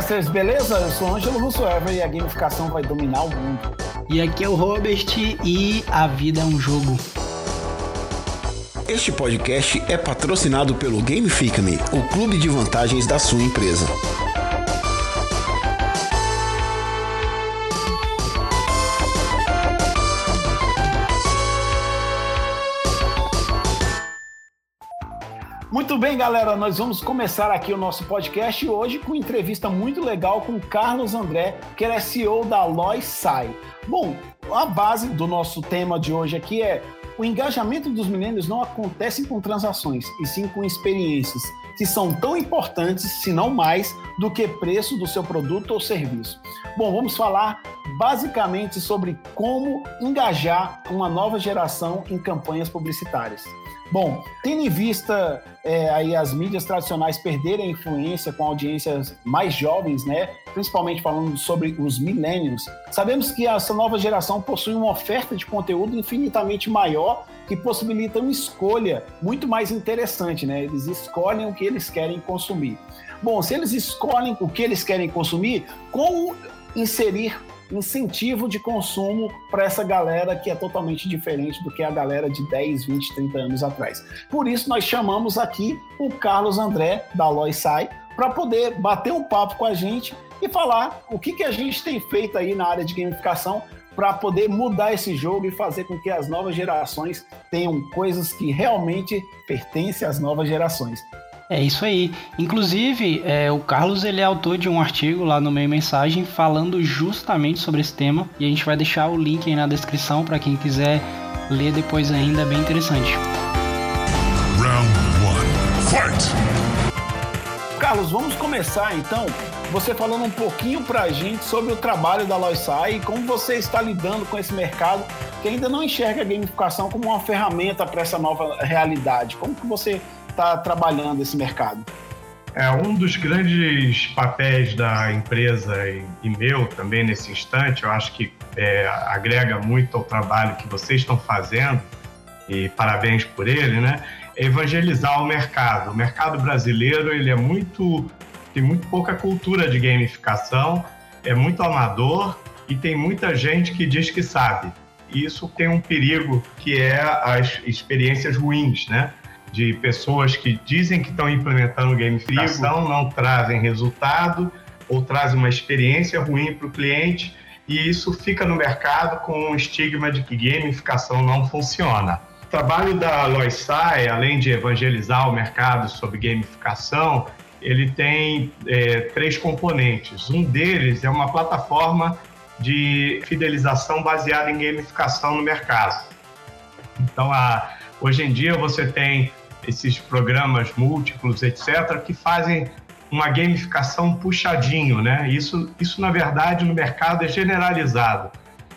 Gamecasters, beleza? Eu sou Ângelo Russoever e a gamificação vai dominar o mundo. E aqui é o Robert e a vida é um jogo. Este podcast é patrocinado pelo Gamifica-me, o clube de vantagens da sua empresa. Bem, galera, nós vamos começar aqui o nosso podcast hoje com entrevista muito legal com Carlos André, que é CEO da Lois Sai. Bom, a base do nosso tema de hoje aqui é o engajamento dos milênios não acontece com transações, e sim com experiências, que são tão importantes, se não mais, do que preço do seu produto ou serviço. Bom, vamos falar basicamente sobre como engajar uma nova geração em campanhas publicitárias. Bom, tendo em vista é, aí as mídias tradicionais perderem influência com audiências mais jovens, né? Principalmente falando sobre os millennials, sabemos que essa nova geração possui uma oferta de conteúdo infinitamente maior que possibilita uma escolha muito mais interessante, né? Eles escolhem o que eles querem consumir. Bom, se eles escolhem o que eles querem consumir, como inserir incentivo de consumo para essa galera que é totalmente diferente do que a galera de 10, 20, 30 anos atrás. Por isso, nós chamamos aqui o Carlos André, da Loisai, para poder bater um papo com a gente e falar o que, que a gente tem feito aí na área de gamificação para poder mudar esse jogo e fazer com que as novas gerações tenham coisas que realmente pertencem às novas gerações. É isso aí. Inclusive, é, o Carlos ele é autor de um artigo lá no meio mensagem falando justamente sobre esse tema e a gente vai deixar o link aí na descrição para quem quiser ler depois ainda, é bem interessante. Round one, fight! Carlos, vamos começar então. Você falando um pouquinho para a gente sobre o trabalho da Loisai e como você está lidando com esse mercado que ainda não enxerga a gamificação como uma ferramenta para essa nova realidade. Como que você está trabalhando esse mercado? É um dos grandes papéis da empresa e, e meu também nesse instante, eu acho que é, agrega muito ao trabalho que vocês estão fazendo e parabéns por ele, né? É evangelizar o mercado. O mercado brasileiro ele é muito tem muito pouca cultura de gamificação, é muito amador e tem muita gente que diz que sabe. E isso tem um perigo que é as experiências ruins, né? De pessoas que dizem que estão implementando gamificação, não trazem resultado ou trazem uma experiência ruim para o cliente e isso fica no mercado com um estigma de que gamificação não funciona. O trabalho da Loisai, além de evangelizar o mercado sobre gamificação, ele tem é, três componentes. Um deles é uma plataforma de fidelização baseada em gamificação no mercado. Então, a, hoje em dia você tem esses programas múltiplos, etc., que fazem uma gamificação puxadinho, né? Isso, isso na verdade no mercado é generalizado.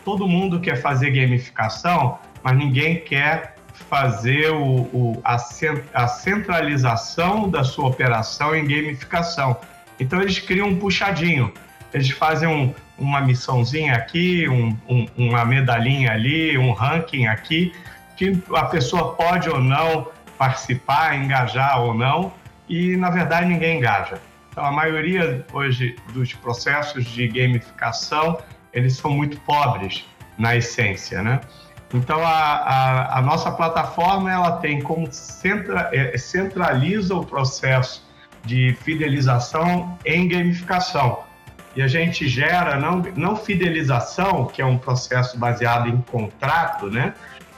Todo mundo quer fazer gamificação, mas ninguém quer fazer o, o a, a, centralização da sua operação em gamificação. Então eles criam um puxadinho. Eles fazem um, uma missãozinha aqui, um, um, uma medalhinha ali, um ranking aqui, que a pessoa pode ou não participar, engajar ou não, e na verdade ninguém engaja. Então a maioria hoje dos processos de gamificação eles são muito pobres na essência, né? Então a, a, a nossa plataforma ela tem como centra, é, centraliza o processo de fidelização em gamificação. E a gente gera não, não fidelização, que é um processo baseado em contrato, né?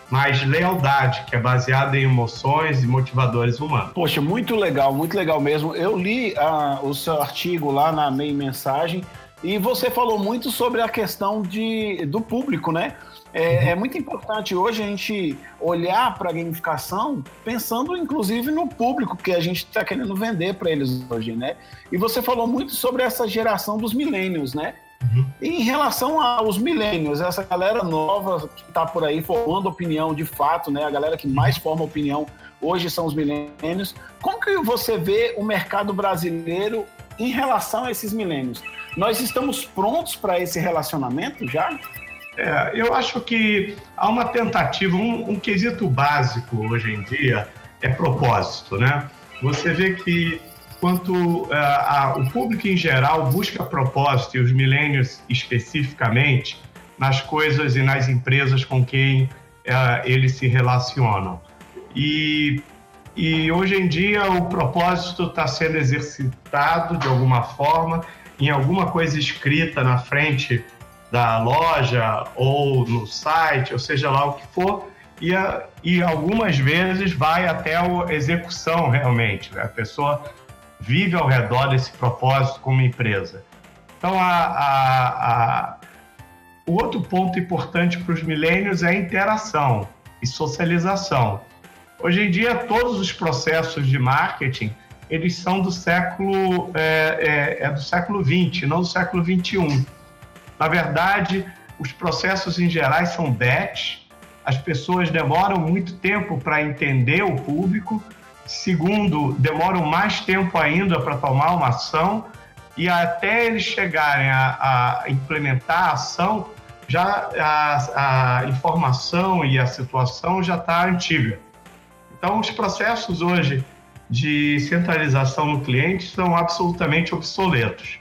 Mas lealdade, que é baseada em emoções e motivadores humanos. Poxa, muito legal, muito legal mesmo. Eu li uh, o seu artigo lá na meia mensagem e você falou muito sobre a questão de, do público, né? É, uhum. é muito importante hoje a gente olhar para a gamificação pensando inclusive no público que a gente está querendo vender para eles hoje, né? E você falou muito sobre essa geração dos milênios, né? Uhum. Em relação aos milênios, essa galera nova que está por aí formando opinião de fato, né? A galera que mais forma opinião hoje são os milênios. Como que você vê o mercado brasileiro em relação a esses milênios? Nós estamos prontos para esse relacionamento já? É, eu acho que há uma tentativa, um, um quesito básico hoje em dia é propósito, né? Você vê que quanto a, o público em geral busca propósito, e os milênios especificamente, nas coisas e nas empresas com quem eles se relacionam. E, e hoje em dia o propósito está sendo exercitado de alguma forma em alguma coisa escrita na frente da loja ou no site, ou seja lá o que for, e, a, e algumas vezes vai até a execução realmente. Né? A pessoa vive ao redor desse propósito como empresa. Então, a, a, a, o outro ponto importante para os milênios é a interação e socialização. Hoje em dia, todos os processos de marketing eles são do século é, é, é do século 20, não do século 21. Na verdade, os processos em geral são batch. As pessoas demoram muito tempo para entender o público. Segundo, demoram mais tempo ainda para tomar uma ação e até eles chegarem a, a implementar a ação, já a, a informação e a situação já está antiga. Então, os processos hoje de centralização no cliente são absolutamente obsoletos.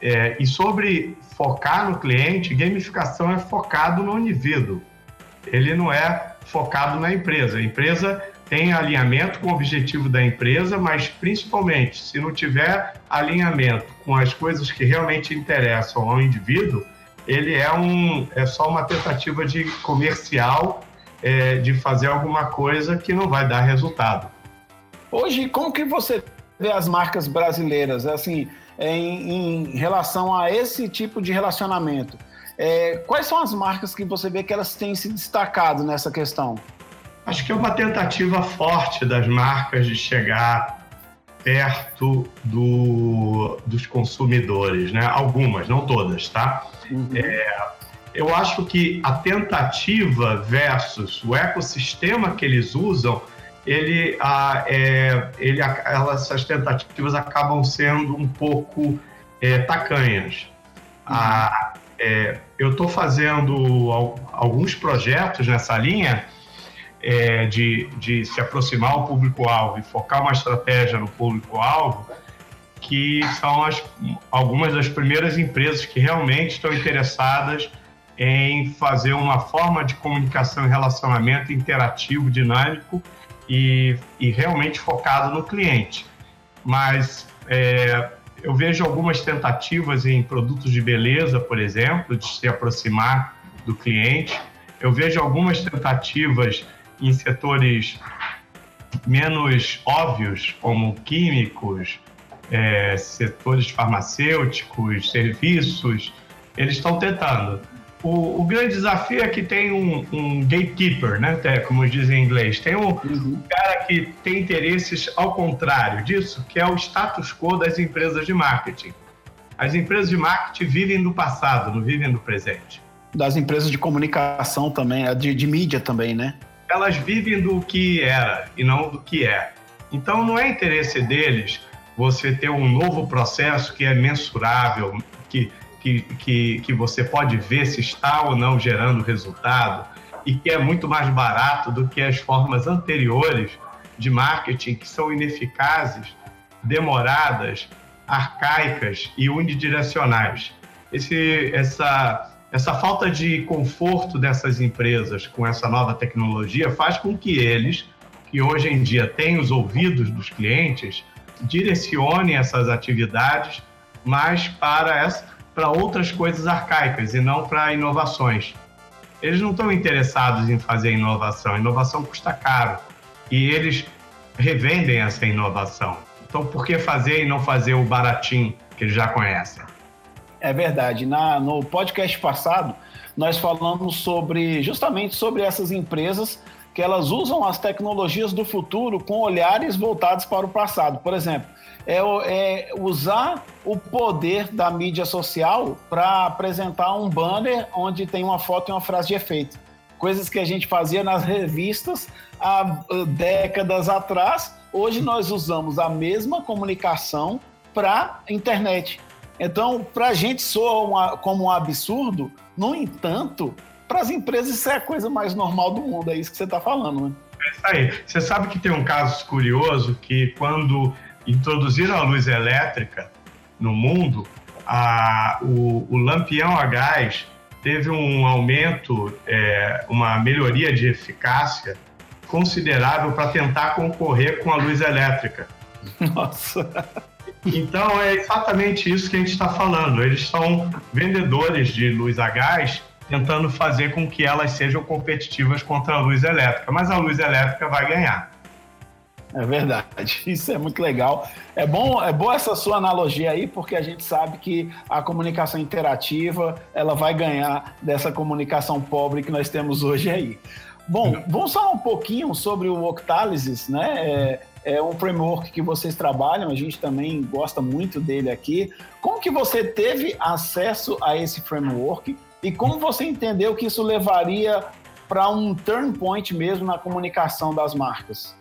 É, e sobre focar no cliente, gamificação é focado no indivíduo. Ele não é focado na empresa. A empresa tem alinhamento com o objetivo da empresa, mas principalmente se não tiver alinhamento com as coisas que realmente interessam ao indivíduo, ele é, um, é só uma tentativa de comercial é, de fazer alguma coisa que não vai dar resultado. Hoje, como que você vê as marcas brasileiras, assim, em, em relação a esse tipo de relacionamento? É, quais são as marcas que você vê que elas têm se destacado nessa questão? Acho que é uma tentativa forte das marcas de chegar perto do, dos consumidores, né? Algumas, não todas, tá? Uhum. É, eu acho que a tentativa versus o ecossistema que eles usam ele, a, é, ele elas, essas tentativas acabam sendo um pouco é, tacanhas. Uhum. A, é, eu estou fazendo alguns projetos nessa linha é, de, de se aproximar ao público-alvo e focar uma estratégia no público-alvo, que são as, algumas das primeiras empresas que realmente estão interessadas em fazer uma forma de comunicação e relacionamento interativo, dinâmico, e, e realmente focado no cliente. Mas é, eu vejo algumas tentativas em produtos de beleza, por exemplo, de se aproximar do cliente. Eu vejo algumas tentativas em setores menos óbvios, como químicos, é, setores farmacêuticos, serviços. Eles estão tentando. O, o, grande desafio é que tem um, um gatekeeper, né? Como dizem em inglês. Tem um, uhum. cara que tem interesses ao contrário disso, que é o status quo das empresas de marketing. As empresas de marketing vivem no passado, não vivem no presente. Das empresas de comunicação também, de, de mídia também, né? Elas vivem do que era e não do que é. Então não é interesse deles você ter um novo processo que é mensurável, que que, que, que você pode ver se está ou não gerando resultado e que é muito mais barato do que as formas anteriores de marketing que são ineficazes, demoradas, arcaicas e unidirecionais. Esse, essa, essa falta de conforto dessas empresas com essa nova tecnologia faz com que eles, que hoje em dia têm os ouvidos dos clientes, direcionem essas atividades mais para essa, para outras coisas arcaicas e não para inovações. Eles não estão interessados em fazer inovação. Inovação custa caro e eles revendem essa inovação. Então, por que fazer e não fazer o baratinho que eles já conhecem? É verdade. Na, no podcast passado, nós falamos sobre justamente sobre essas empresas que elas usam as tecnologias do futuro com olhares voltados para o passado. Por exemplo, é, é usar o poder da mídia social para apresentar um banner onde tem uma foto e uma frase de efeito. Coisas que a gente fazia nas revistas há décadas atrás. Hoje nós usamos a mesma comunicação para internet. Então, para a gente soa uma, como um absurdo, no entanto, para as empresas isso é a coisa mais normal do mundo, é isso que você está falando, né? É isso aí. Você sabe que tem um caso curioso que quando introduziram a luz elétrica no mundo, a, o, o lampião a gás teve um aumento, é, uma melhoria de eficácia considerável para tentar concorrer com a luz elétrica. Nossa! Então é exatamente isso que a gente está falando. Eles são vendedores de luz a gás tentando fazer com que elas sejam competitivas contra a luz elétrica, mas a luz elétrica vai ganhar. É verdade, isso é muito legal. É bom, é boa essa sua analogia aí, porque a gente sabe que a comunicação interativa ela vai ganhar dessa comunicação pobre que nós temos hoje aí. Bom, vamos falar um pouquinho sobre o Octalysis, né? É, é um framework que vocês trabalham, a gente também gosta muito dele aqui. Como que você teve acesso a esse framework e como você entendeu que isso levaria para um turn point mesmo na comunicação das marcas?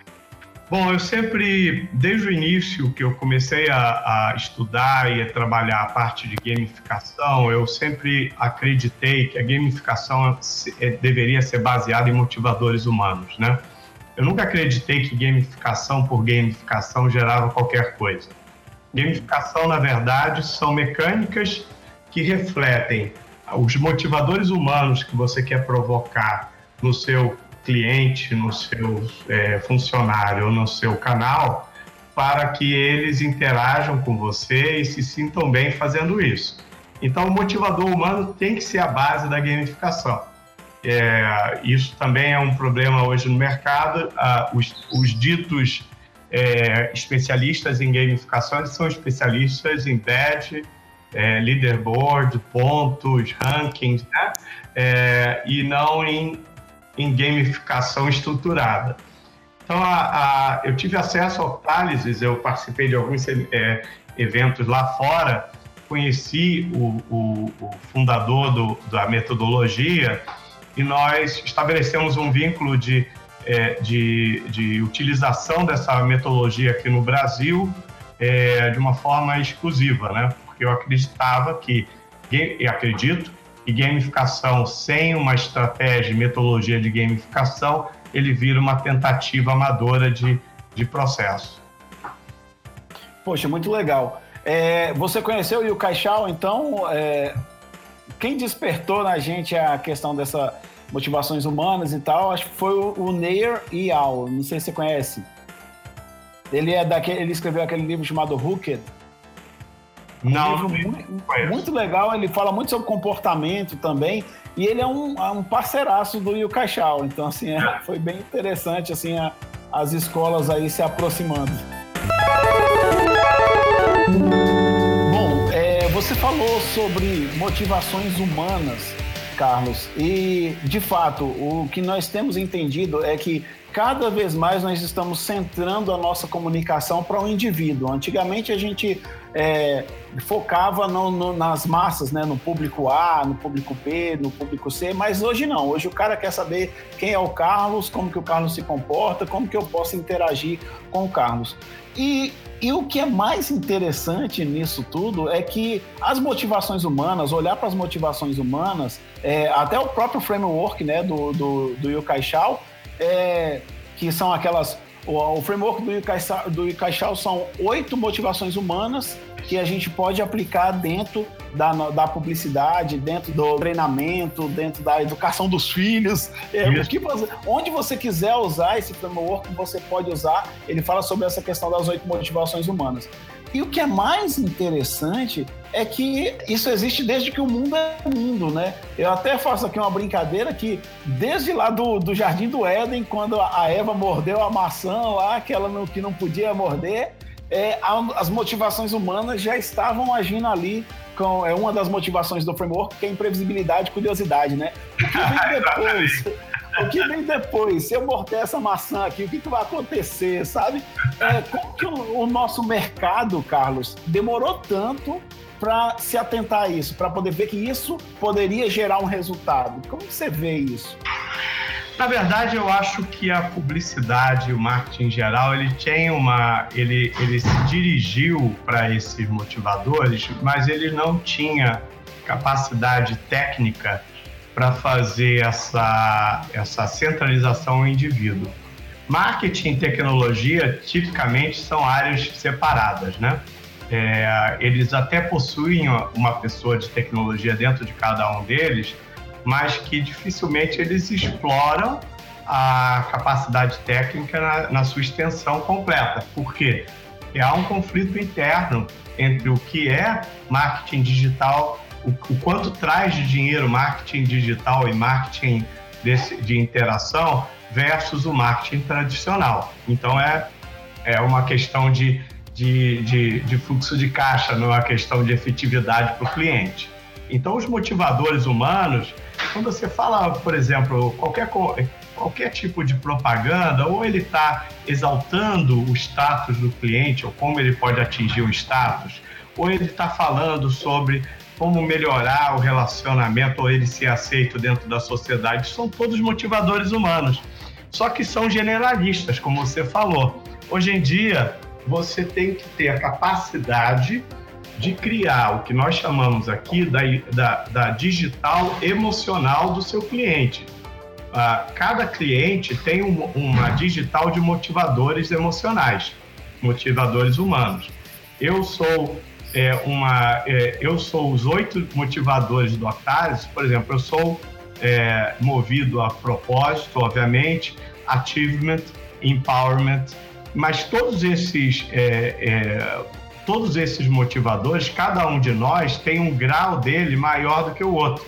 Bom, eu sempre, desde o início que eu comecei a, a, estudar e a trabalhar a parte de gamificação, eu sempre acreditei que a gamificação é, deveria ser baseada em motivadores humanos, né? Eu nunca acreditei que gamificação por gamificação gerava qualquer coisa. Gamificação, na verdade, são mecânicas que refletem os motivadores humanos que você quer provocar no seu cliente, no seu é, funcionário, no seu canal, para que eles interajam com você e se sintam bem fazendo isso. Então, o motivador humano tem que ser a base da gamificação. É, isso também é um problema hoje no mercado. Ah, os, os, ditos é, especialistas em gamificação são especialistas em badge, é, leaderboard, pontos, rankings, né? É, e não em em gamificação estruturada. Então, a, a, eu tive acesso ao Thales, eu participei de alguns é, eventos lá fora, conheci o, o, o fundador do, da metodologia e nós estabelecemos um vínculo de, é, de, de, utilização dessa metodologia aqui no Brasil é, de uma forma exclusiva, né? porque eu acreditava que, e acredito, e gamificação sem uma estratégia e metodologia de gamificação, ele vira uma tentativa amadora de, de processo. Poxa, muito legal. É, você conheceu o Shao, então, é, quem despertou na gente a questão dessas motivações humanas e tal, acho que foi o, o Neir Yao, não sei se você conhece. Ele é daquele, ele escreveu aquele livro chamado Hooked, não, um livro muito, muito, legal, ele fala muito sobre comportamento também, e ele é um, é um parceiraço do Yukai Shao, então assim, é, foi bem interessante assim a, as escolas aí se aproximando. Você falou sobre motivações humanas, Carlos, e de fato o que nós temos entendido é que cada vez mais nós estamos centrando a nossa comunicação para o indivíduo. Antigamente a gente é, focava no, no, nas massas, né? no público A, no público B, no público C, mas hoje não. Hoje o cara quer saber quem é o Carlos, como que o Carlos se comporta, como que eu posso interagir com o Carlos. E, e o que é mais interessante nisso tudo é que as motivações humanas, olhar para as motivações humanas, é, até o próprio framework né, do, do, do Yukai Shao, é, que são aquelas. O, framework do Ikaishao, do Ikaishao são oito motivações humanas que a gente pode aplicar dentro da, da publicidade, dentro do treinamento, dentro da educação dos filhos. É, você, onde você quiser usar esse framework, você pode usar. Ele fala sobre essa questão das oito motivações humanas. E o que é mais interessante é que isso existe desde que o mundo é mundo, né? Eu até faço aqui uma brincadeira que desde lá do, do Jardim do Éden, quando a Eva mordeu a maçã lá, que ela não, que não podia morder, é, as motivações humanas já estavam agindo ali com é uma das motivações do framework, que é imprevisibilidade e curiosidade, né? O que vem depois? O que vem depois? Se eu morder essa maçã aqui, o que, que vai acontecer, sabe? É, como que o, o nosso mercado, Carlos, demorou tanto para se atentar a isso, para poder ver que isso poderia gerar um resultado? Como você vê isso? Na verdade, eu acho que a publicidade, o marketing em geral, ele tem uma, ele, ele se dirigiu para esses motivadores, mas ele não tinha capacidade técnica para fazer essa, essa centralização ao indivíduo. Marketing e tecnologia tipicamente são áreas separadas, né? É, eles até possuem uma pessoa de tecnologia dentro de cada um deles, mas que dificilmente eles exploram a capacidade técnica na, na sua extensão completa. Por quê? Porque há um conflito interno entre o que é marketing digital, o, o quanto traz de dinheiro marketing digital e marketing desse, de interação versus o marketing tradicional. Então é, é uma questão de, de, de, de fluxo de caixa, não é uma questão de efetividade para o cliente. Então os motivadores humanos, quando você fala, por exemplo, qualquer, qualquer tipo de propaganda, ou ele está exaltando o status do cliente, ou como ele pode atingir o status, ou ele está falando sobre como melhorar o relacionamento ou ele ser aceito dentro da sociedade, são todos motivadores humanos. Só que são generalistas, como você falou. Hoje em dia, você tem que ter a capacidade de criar o que nós chamamos aqui da, da, da digital emocional do seu cliente. Uh, cada cliente tem um, uma digital de motivadores emocionais, motivadores humanos. Eu sou é, uma, é, eu sou os oito motivadores do Octares, por exemplo, eu sou é, movido a propósito, obviamente, achievement, empowerment, mas todos esses é, é, todos esses motivadores, cada um de nós tem um grau dele maior do que o outro.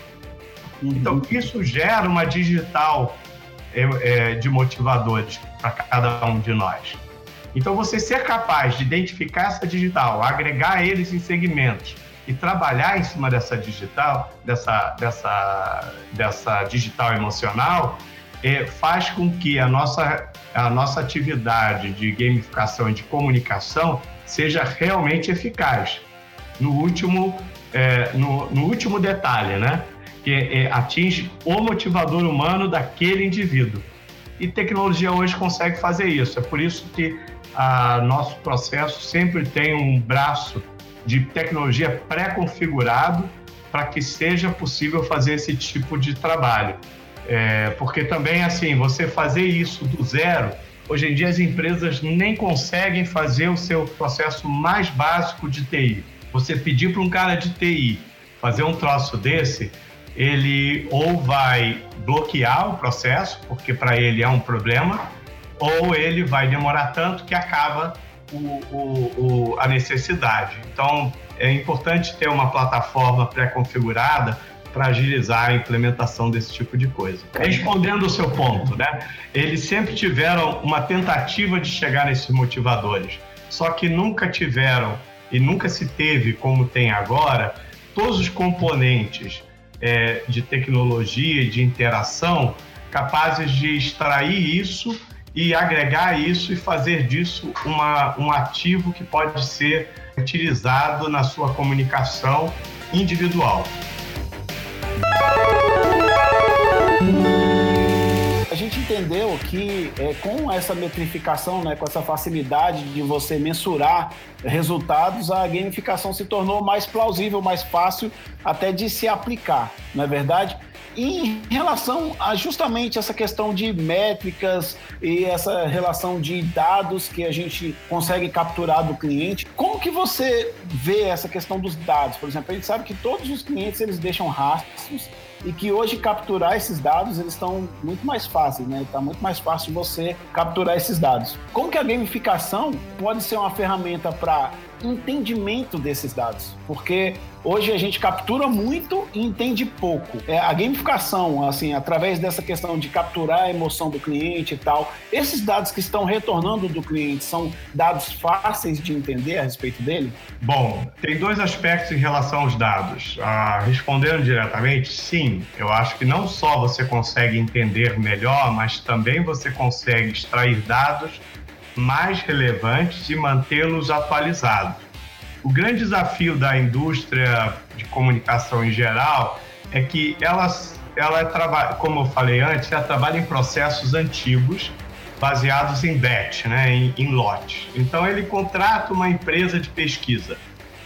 Então uhum. isso gera uma digital é, de motivadores para cada um de nós. Então, você ser capaz de identificar essa digital, agregar eles em segmentos e trabalhar em cima dessa digital, dessa, dessa, dessa digital emocional, é, faz com que a nossa, a nossa atividade de gamificação e de comunicação seja realmente eficaz. No último, é, no, no, último detalhe, né? Que é, atinge o motivador humano daquele indivíduo. E tecnologia hoje consegue fazer isso. É por isso que a nosso processo sempre tem um braço de tecnologia pré-configurado para que seja possível fazer esse tipo de trabalho. É, porque também, assim, você fazer isso do zero, hoje em dia as empresas nem conseguem fazer o seu processo mais básico de TI. Você pedir para um cara de TI fazer um troço desse, ele ou vai bloquear o processo, porque para ele é um problema, ou ele vai demorar tanto que acaba o, o, o, a necessidade. Então, é importante ter uma plataforma pré-configurada para agilizar a implementação desse tipo de coisa. Respondendo o seu ponto, né? Eles sempre tiveram uma tentativa de chegar nesses motivadores, só que nunca tiveram e nunca se teve como tem agora todos os componentes é, de tecnologia de interação capazes de extrair isso e agregar isso e fazer disso uma, um ativo que pode ser utilizado na sua comunicação individual. A gente entendeu que é, com essa metrificação, né, com essa facilidade de você mensurar resultados, a gamificação se tornou mais plausível, mais fácil até de se aplicar, não é verdade? Em relação a justamente essa questão de métricas e essa relação de dados que a gente consegue capturar do cliente, como que você vê essa questão dos dados? Por exemplo, a gente sabe que todos os clientes eles deixam rastros e que hoje capturar esses dados eles estão muito mais fáceis, né? Está muito mais fácil você capturar esses dados. Como que a gamificação pode ser uma ferramenta para entendimento desses dados? Porque Hoje a gente captura muito e entende pouco. É, a gamificação, assim, através dessa questão de capturar a emoção do cliente e tal, esses dados que estão retornando do cliente são dados fáceis de entender a respeito dele? Bom, tem dois aspectos em relação aos dados. Ah, respondendo diretamente, sim, eu acho que não só você consegue entender melhor, mas também você consegue extrair dados mais relevantes e mantê-los atualizados. O grande desafio da indústria de comunicação em geral é que elas, ela trabalha, como eu falei antes, ela trabalha em processos antigos baseados em batch, né, em, em lote. Então ele contrata uma empresa de pesquisa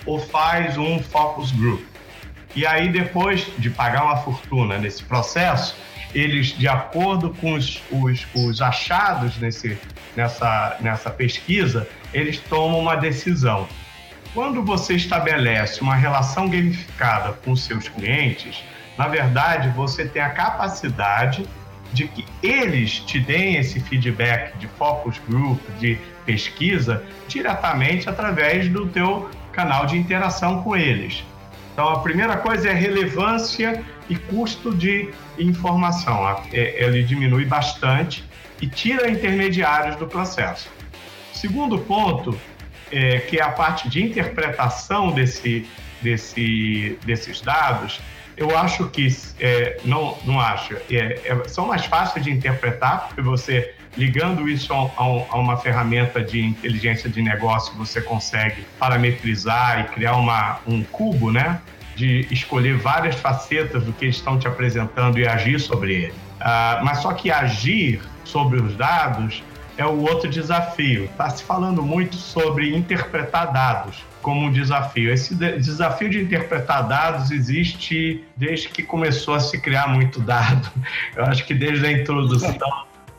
ou faz um focus group. E aí depois de pagar uma fortuna nesse processo, eles, de acordo com os, os, os achados nesse, nessa, nessa pesquisa, eles tomam uma decisão. Quando você estabelece uma relação gamificada com seus clientes, na verdade, você tem a capacidade de que eles te deem esse feedback de focus group, de pesquisa, diretamente através do teu canal de interação com eles. Então, a primeira coisa é relevância e custo de informação. É, ele diminui bastante e tira intermediários do processo. Segundo ponto, é, que é a parte de interpretação desse, desse, desses dados, eu acho que, é, não, não acho, é, é, são mais fáceis de interpretar, porque você, ligando isso a, uma ferramenta de inteligência de negócio, você consegue parametrizar e criar uma, um cubo, né? De escolher várias facetas do que estão te apresentando e agir sobre ele. Ah, mas só que agir sobre os dados é o outro desafio. Está se falando muito sobre interpretar dados como um desafio. Esse desafio de interpretar dados existe desde que começou a se criar muito dado. Eu acho que desde a introdução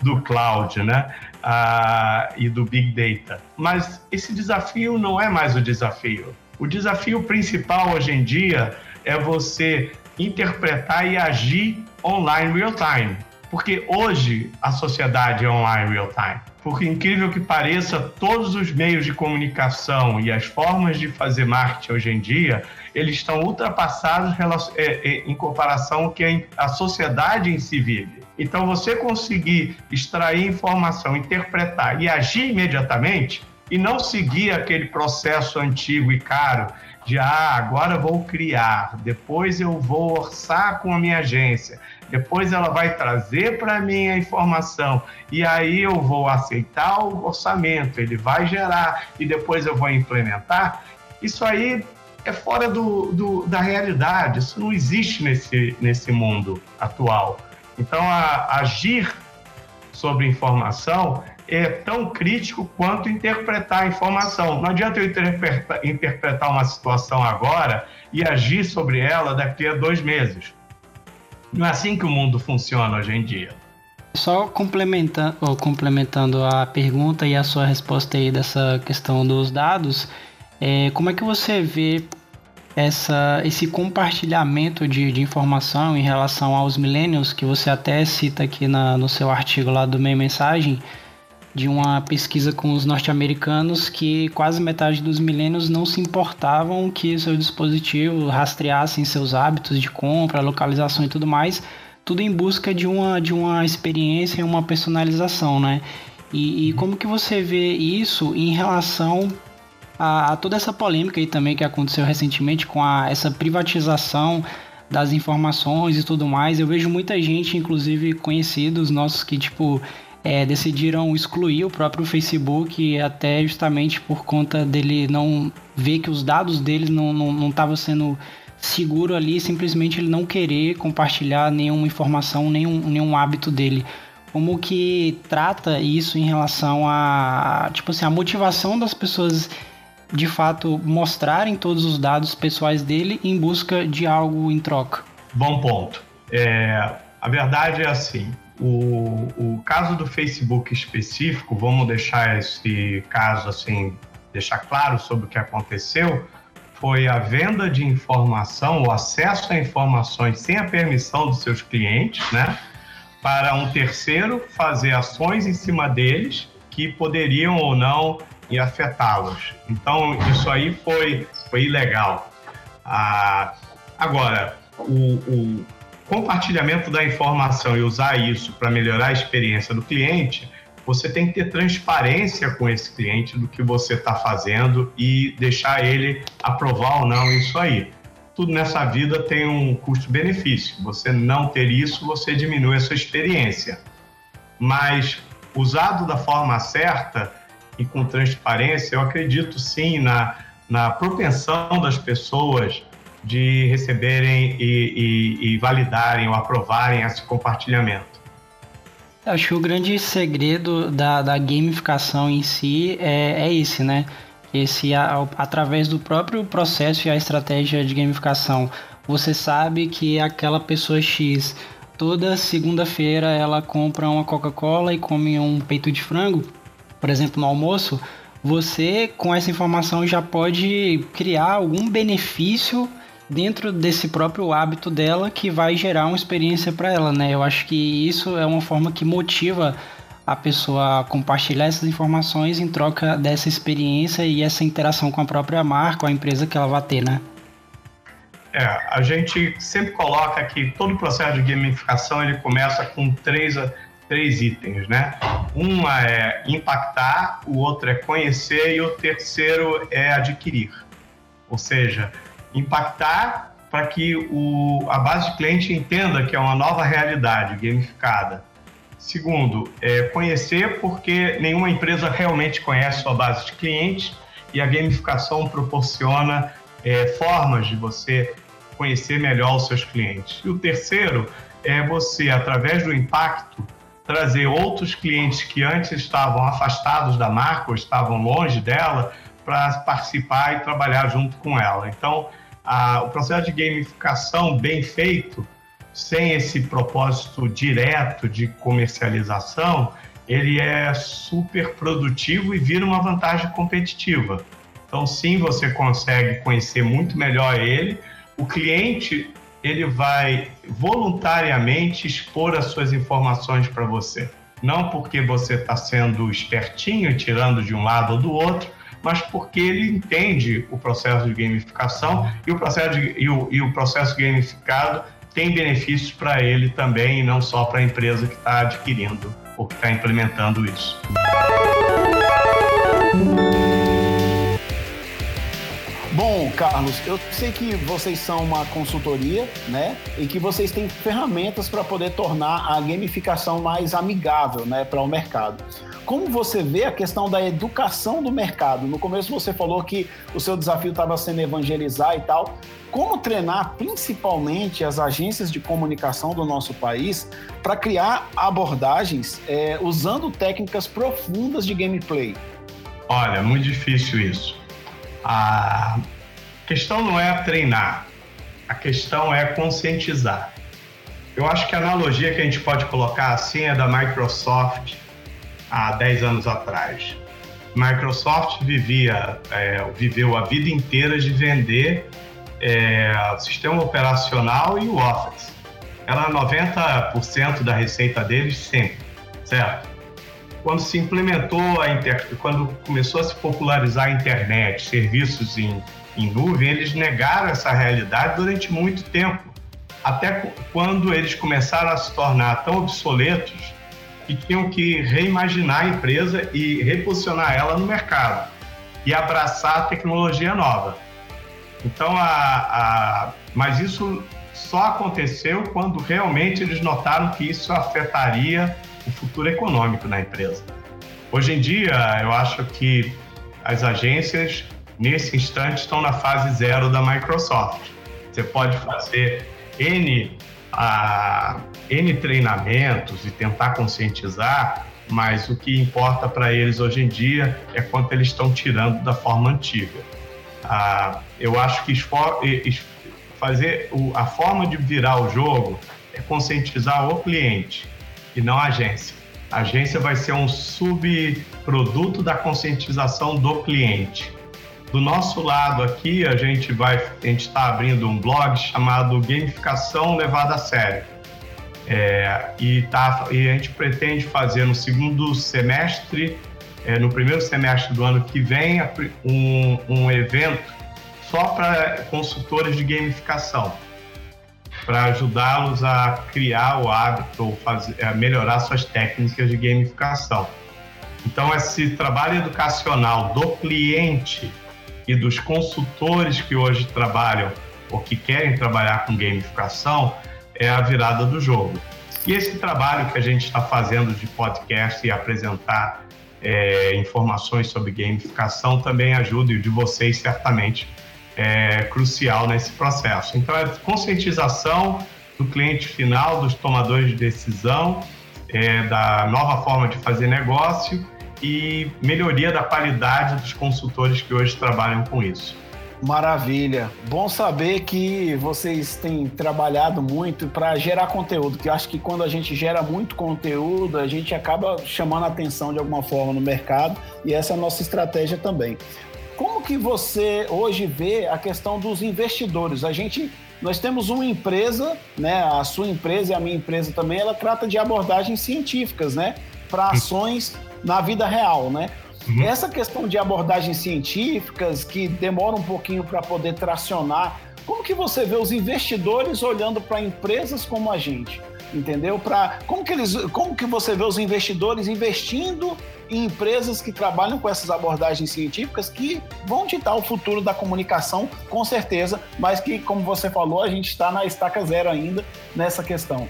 do cloud, né? Ah, e do big data. Mas esse desafio não é mais o desafio. O desafio principal hoje em dia é você interpretar e agir online real time. Porque hoje a sociedade é online real time. Porque incrível que pareça, todos os meios de comunicação e as formas de fazer marketing hoje em dia, eles estão ultrapassados é, é, em comparação ao que a sociedade em si vive. Então, você conseguir extrair informação, interpretar e agir imediatamente e não seguir aquele processo antigo e caro de ah, agora vou criar, depois eu vou orçar com a minha agência, depois ela vai trazer para mim a informação e aí eu vou aceitar o orçamento, ele vai gerar e depois eu vou implementar. Isso aí é fora do, do da realidade, isso não existe nesse, nesse mundo atual. Então, a, agir sobre informação é tão crítico quanto interpretar a informação. Não adianta eu interpretar, interpretar uma situação agora e agir sobre ela daqui a dois meses. Não é assim que o mundo funciona hoje em dia. Só complementando, complementando a pergunta e a sua resposta aí dessa questão dos dados, é, como é que você vê essa, esse compartilhamento de, de informação em relação aos millennials, que você até cita aqui na, no seu artigo lá do Meio Mensagem, de uma pesquisa com os norte-americanos que quase metade dos milênios não se importavam que seu dispositivo rastreassem seus hábitos de compra, localização e tudo mais, tudo em busca de uma, de uma experiência e uma personalização, né? E, e como que você vê isso em relação a, a, toda essa polêmica aí também que aconteceu recentemente com a, essa privatização das informações e tudo mais? Eu vejo muita gente, inclusive conhecidos nossos, que tipo é, decidiram excluir o próprio Facebook até justamente por conta dele não ver que os dados deles não estavam não, não sendo seguro ali, simplesmente ele não querer compartilhar nenhuma informação, nenhum, nenhum hábito dele. Como que trata isso em relação a, tipo assim, a motivação das pessoas de fato mostrarem todos os dados pessoais dele em busca de algo em troca? Bom ponto. É, a verdade é assim, o, o caso do Facebook específico, vamos deixar esse caso assim, deixar claro sobre o que aconteceu, foi a venda de informação, o acesso a informações sem a permissão dos seus clientes, né? Para um terceiro fazer ações em cima deles que poderiam ou não afetá-los. Então, isso aí foi, foi ilegal. Ah, agora, o, o, compartilhamento da informação e usar isso para melhorar a experiência do cliente, você tem que ter transparência com esse cliente do que você está fazendo e deixar ele aprovar ou não isso aí. Tudo nessa vida tem um custo-benefício. Você não ter isso, você diminui a sua experiência. Mas usado da forma certa e com transparência, eu acredito sim na, na propensão das pessoas de receberem e, e, e validarem ou aprovarem esse compartilhamento. Acho que o grande segredo da, da gamificação em si é, é esse, né? Esse, a, através do próprio processo e a estratégia de gamificação, você sabe que aquela pessoa X toda segunda-feira ela compra uma Coca-Cola e come um peito de frango, por exemplo, no almoço, você com essa informação já pode criar algum benefício dentro desse próprio hábito dela que vai gerar uma experiência para ela, né? Eu acho que isso é uma forma que motiva a pessoa a compartilhar essas informações em troca dessa experiência e essa interação com a própria marca, a empresa que ela vai ter, né? É, a gente sempre coloca que todo o processo de gamificação ele começa com três, três itens, né? Um é impactar, o outro é conhecer e o terceiro é adquirir. Ou seja, impactar para que o, a base de cliente entenda que é uma nova realidade gamificada. Segundo, é conhecer porque nenhuma empresa realmente conhece sua base de clientes e a gamificação proporciona é, formas de você conhecer melhor os seus clientes. E o terceiro é você, através do impacto, trazer outros clientes que antes estavam afastados da marca ou estavam longe dela para participar e trabalhar junto com ela. Então, a, o processo de gamificação bem feito, sem esse propósito direto de comercialização, ele é super produtivo e vira uma vantagem competitiva. Então, sim, você consegue conhecer muito melhor ele. O cliente ele vai voluntariamente expor as suas informações para você. Não porque você está sendo espertinho, tirando de um lado ou do outro, mas porque ele entende o processo de gamificação e o processo, de, e o, e o processo gamificado tem benefícios para ele também, e não só para a empresa que está adquirindo ou que está implementando isso. Bom, Carlos, eu sei que vocês são uma consultoria, né? E que vocês têm ferramentas para poder tornar a gamificação mais amigável, né, para o mercado. Como você vê a questão da educação do mercado? No começo você falou que o seu desafio estava sendo evangelizar e tal. Como treinar principalmente as agências de comunicação do nosso país para criar abordagens é, usando técnicas profundas de gameplay? Olha, muito difícil isso. A questão não é treinar, a questão é conscientizar. Eu acho que a analogia que a gente pode colocar assim é da Microsoft há 10 anos atrás. Microsoft vivia, é, viveu a vida inteira de vender é, o sistema operacional e o Office. Era 90% da receita deles sempre, certo? Quando se implementou a inter... quando começou a se popularizar a internet, serviços em, em nuvem, eles negaram essa realidade durante muito tempo, até quando eles começaram a se tornar tão obsoletos que tinham que reimaginar a empresa e reposicionar ela no mercado e abraçar a tecnologia nova. Então, a, a, mas isso só aconteceu quando realmente eles notaram que isso afetaria o futuro econômico da empresa. Hoje em dia, eu acho que as agências, nesse instante, estão na fase zero da Microsoft. Você pode fazer N a N treinamentos e tentar conscientizar, mas o que importa para eles hoje em dia é quanto eles estão tirando da forma antiga. Ah, eu acho que fazer a forma de virar o jogo é conscientizar o cliente e não a agência. A agência vai ser um subproduto da conscientização do cliente. Do nosso lado aqui, a gente vai, a gente está abrindo um blog chamado Gamificação Levada a Sério. É, e, tá, e a gente pretende fazer no segundo semestre, é, no primeiro semestre do ano que vem, um, um evento só para consultores de gamificação, para ajudá-los a criar o hábito, ou fazer, a melhorar suas técnicas de gamificação. Então, esse trabalho educacional do cliente e dos consultores que hoje trabalham ou que querem trabalhar com gamificação é a virada do jogo. E esse trabalho que a gente está fazendo de podcast e apresentar é, informações sobre gamificação também ajuda, e o de vocês certamente é crucial nesse processo. Então, é conscientização do cliente final, dos tomadores de decisão, é, da nova forma de fazer negócio e melhoria da qualidade dos consultores que hoje trabalham com isso. Maravilha. Bom saber que vocês têm trabalhado muito para gerar conteúdo, que eu acho que quando a gente gera muito conteúdo, a gente acaba chamando a atenção de alguma forma no mercado e essa é a nossa estratégia também. Como que você hoje vê a questão dos investidores? A gente nós temos uma empresa, né, a sua empresa e a minha empresa também, ela trata de abordagens científicas, né, para ações na vida real, né? Uhum. Essa questão de abordagens científicas que demora um pouquinho para poder tracionar, como que você vê os investidores olhando para empresas como a gente? Entendeu? Para como que eles, como que você vê os investidores investindo em empresas que trabalham com essas abordagens científicas que vão ditar o futuro da comunicação, com certeza, mas que, como você falou, a gente está na estaca zero ainda nessa questão.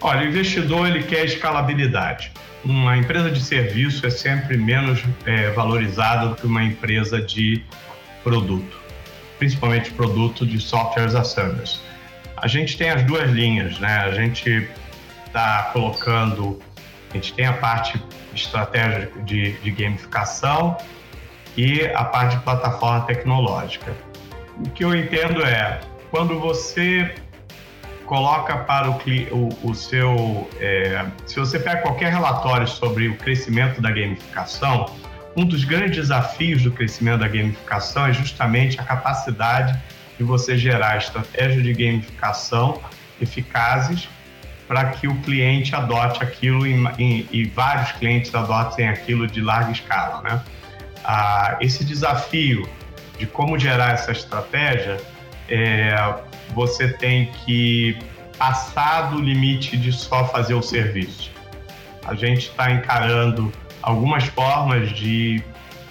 Olha, o investidor ele quer escalabilidade uma empresa de serviço é sempre menos é, valorizada do que uma empresa de produto, principalmente produto de software as a service. A gente tem as duas linhas, né? A gente está colocando, a gente tem a parte de estratégia de, de gamificação e a parte de plataforma tecnológica. O que eu entendo é, quando você coloca para o, o, o seu. É, se você pega qualquer relatório sobre o crescimento da gamificação, um dos grandes desafios do crescimento da gamificação é justamente a capacidade de você gerar estratégias de gamificação eficazes para que o cliente adote aquilo e, vários clientes adotem aquilo de larga escala. Né? Ah, esse desafio de como gerar essa estratégia é, você tem que passar do limite de só fazer o serviço. A gente está encarando algumas formas de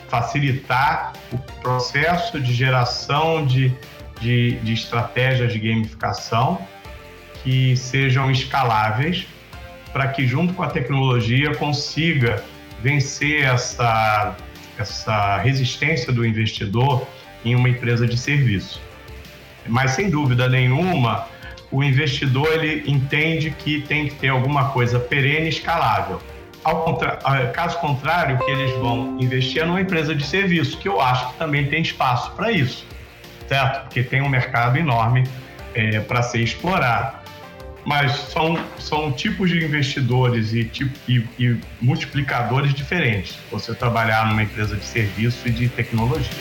facilitar o processo de geração de, de, de estratégias de gamificação que sejam escaláveis para que, junto com a tecnologia, consiga vencer essa, essa resistência do investidor em uma empresa de serviço. Mas sem dúvida nenhuma, o investidor ele entende que tem que ter alguma coisa perene e escalável. Ao. Caso contrário, que eles vão investir é numa empresa de serviço, que eu acho que também tem espaço para isso, certo? Porque tem um mercado enorme é, para ser explorado. Mas são, são tipos de investidores e, tipo, e, e multiplicadores diferentes. Você trabalhar numa empresa de serviço e de tecnologia.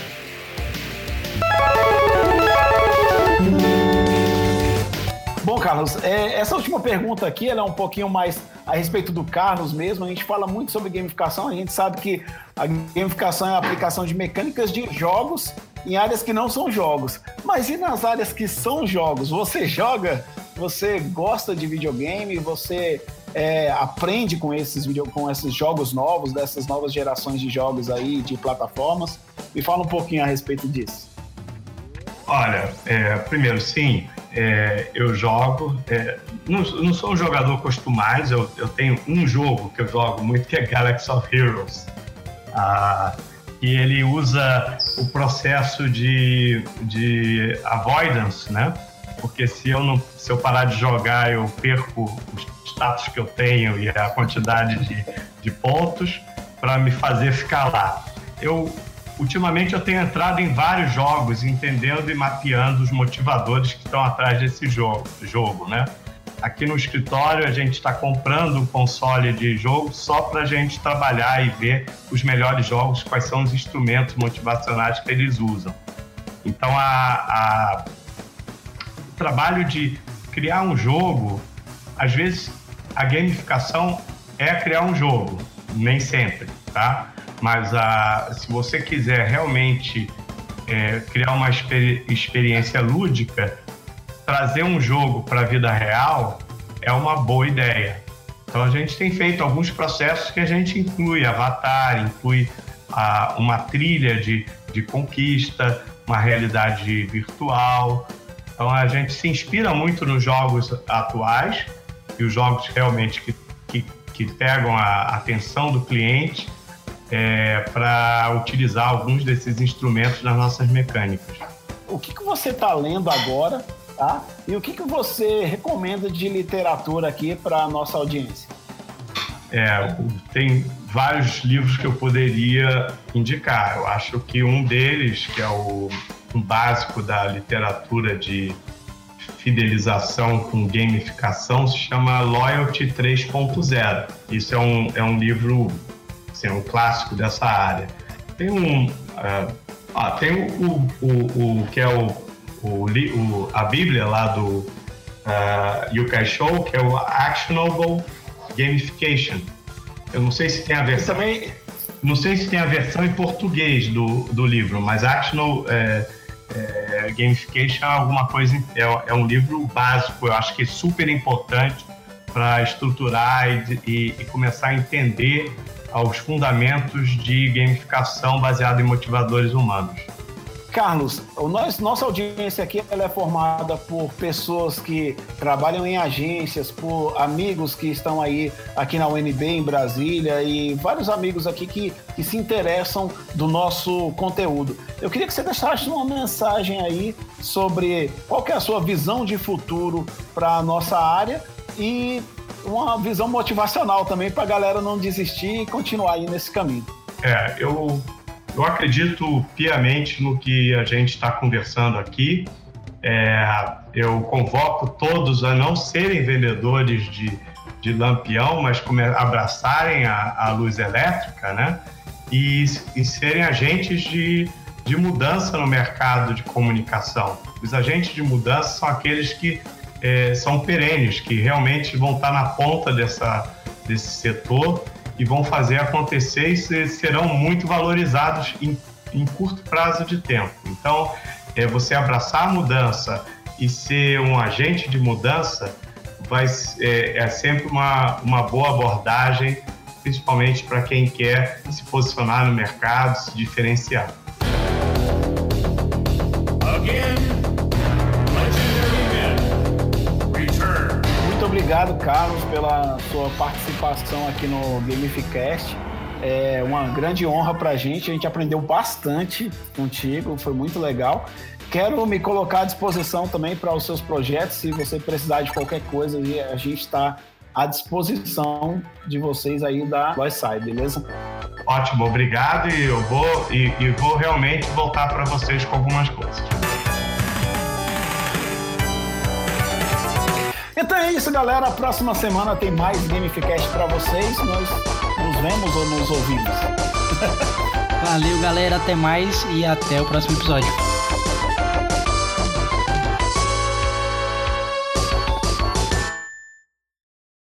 Bom, Carlos, é, essa última pergunta aqui é um pouquinho mais a respeito do Carlos mesmo. A gente fala muito sobre gamificação, a gente sabe que a gamificação é a aplicação de mecânicas de jogos em áreas que não são jogos. Mas e nas áreas que são jogos? Você joga? Você gosta de videogame? Você é, aprende com esses, video, com esses jogos novos, dessas novas gerações de jogos aí, de plataformas? Me fala um pouquinho a respeito disso. Olha, é, primeiro, sim, é, eu jogo. É, não, não, sou um jogador costumais, eu, eu, tenho um jogo que eu jogo muito que é Galaxy of Heroes. Ah, e ele usa o processo de, de avoidance, né? Porque se eu, não, se eu parar de jogar, eu perco o status que eu tenho e a quantidade de, de pontos para me fazer ficar lá. Eu ultimamente eu tenho entrado em vários jogos, entendendo e mapeando os motivadores que estão atrás desse jogo, jogo né? Aqui no escritório a gente está comprando um console de jogo só para a gente trabalhar e ver os melhores jogos, quais são os instrumentos motivacionais que eles usam. Então a, a, o trabalho de criar um jogo, às vezes a gamificação é criar um jogo, nem sempre, tá? Mas a, ah, se você quiser realmente é, criar uma experi experiência lúdica, trazer um jogo para a vida real é uma boa ideia. Então a gente tem feito alguns processos que a gente inclui avatar, inclui a, uma trilha de, de conquista, uma realidade virtual. Então a gente se inspira muito nos jogos atuais e os jogos realmente que, que, que pegam a atenção do cliente é, para utilizar alguns desses instrumentos nas nossas mecânicas. O que, que você está lendo agora, tá? E o que, que você recomenda de literatura aqui para a nossa audiência? É, tem vários livros que eu poderia indicar. Eu acho que um deles, que é o um básico da literatura de fidelização com gamificação, se chama Loyalty 3.0. Isso é um, é um livro, assim, um clássico dessa área. Tem um, uh, ah, tem o, o, o, que é o, o, o, a Bíblia lá do uh, Yukai Show, que é o Actionable Gamification. Eu não sei se tem a versão. Também... Não sei se tem a versão em português do, do livro, mas Actionable é, é, Gamification é alguma coisa. É, é, um livro básico, eu acho que é super importante para estruturar e, e, e começar a entender aos fundamentos de gamificação baseado em motivadores humanos. Carlos, nós, nossa audiência aqui é formada por pessoas que trabalham em agências, por amigos que estão aí aqui na UNB em Brasília e vários amigos aqui que, que se interessam do nosso conteúdo. Eu queria que você deixasse uma mensagem aí sobre qual é a sua visão de futuro para a nossa área e uma visão motivacional também para a galera não desistir e continuar aí nesse caminho. É, eu, eu acredito piamente no que a gente está conversando aqui. É, eu convoco todos a não serem vendedores de, de lampião, mas abraçarem a, a luz elétrica, né? E, e serem agentes de, de mudança no mercado de comunicação. Os agentes de mudança são aqueles que é, são perenes, que realmente vão estar na ponta dessa, desse setor e vão fazer acontecer e serão muito valorizados em, em curto prazo de tempo. Então, é, você abraçar a mudança e ser um agente de mudança vai, é, é sempre uma, uma boa abordagem, principalmente para quem quer se posicionar no mercado, se diferenciar. Obrigado, Carlos, pela sua participação aqui no Gamificast. É uma grande honra para a gente. A gente aprendeu bastante contigo, foi muito legal. Quero me colocar à disposição também para os seus projetos. Se você precisar de qualquer coisa, a gente está à disposição de vocês aí da Loisai, beleza? Ótimo, obrigado e eu vou e, e vou realmente voltar para vocês com algumas coisas. Então é isso, galera. A próxima semana tem mais Gamificast para vocês. Nós nos vemos ou nos ouvimos. Valeu, galera. Até mais e até o próximo episódio.